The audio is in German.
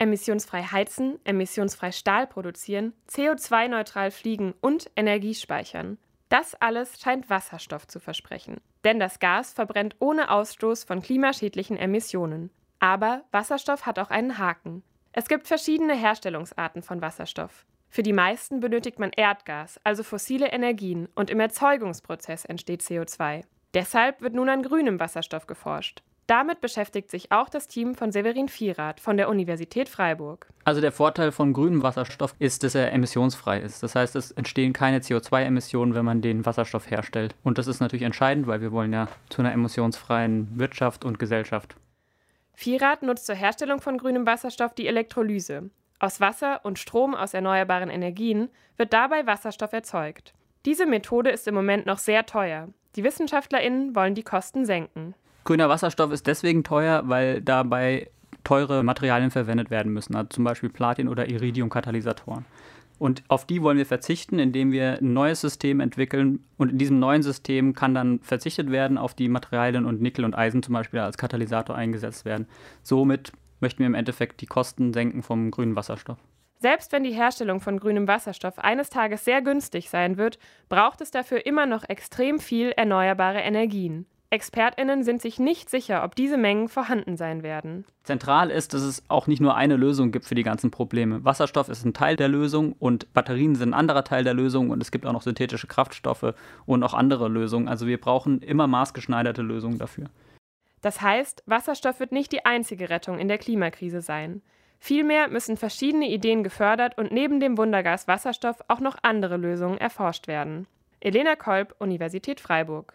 emissionsfrei heizen, emissionsfrei Stahl produzieren, CO2-neutral fliegen und Energie speichern. Das alles scheint Wasserstoff zu versprechen. Denn das Gas verbrennt ohne Ausstoß von klimaschädlichen Emissionen. Aber Wasserstoff hat auch einen Haken. Es gibt verschiedene Herstellungsarten von Wasserstoff. Für die meisten benötigt man Erdgas, also fossile Energien, und im Erzeugungsprozess entsteht CO2. Deshalb wird nun an grünem Wasserstoff geforscht. Damit beschäftigt sich auch das Team von Severin Vierath von der Universität Freiburg. Also der Vorteil von grünem Wasserstoff ist, dass er emissionsfrei ist. Das heißt, es entstehen keine CO2-Emissionen, wenn man den Wasserstoff herstellt. Und das ist natürlich entscheidend, weil wir wollen ja zu einer emissionsfreien Wirtschaft und Gesellschaft. Vierath nutzt zur Herstellung von grünem Wasserstoff die Elektrolyse. Aus Wasser und Strom aus erneuerbaren Energien wird dabei Wasserstoff erzeugt. Diese Methode ist im Moment noch sehr teuer. Die WissenschaftlerInnen wollen die Kosten senken. Grüner Wasserstoff ist deswegen teuer, weil dabei teure Materialien verwendet werden müssen, also zum Beispiel Platin- oder Iridium-Katalysatoren. Und auf die wollen wir verzichten, indem wir ein neues System entwickeln. Und in diesem neuen System kann dann verzichtet werden auf die Materialien und Nickel und Eisen zum Beispiel als Katalysator eingesetzt werden. Somit möchten wir im Endeffekt die Kosten senken vom grünen Wasserstoff. Selbst wenn die Herstellung von grünem Wasserstoff eines Tages sehr günstig sein wird, braucht es dafür immer noch extrem viel erneuerbare Energien. ExpertInnen sind sich nicht sicher, ob diese Mengen vorhanden sein werden. Zentral ist, dass es auch nicht nur eine Lösung gibt für die ganzen Probleme. Wasserstoff ist ein Teil der Lösung und Batterien sind ein anderer Teil der Lösung und es gibt auch noch synthetische Kraftstoffe und auch andere Lösungen. Also wir brauchen immer maßgeschneiderte Lösungen dafür. Das heißt, Wasserstoff wird nicht die einzige Rettung in der Klimakrise sein. Vielmehr müssen verschiedene Ideen gefördert und neben dem Wundergas Wasserstoff auch noch andere Lösungen erforscht werden. Elena Kolb, Universität Freiburg.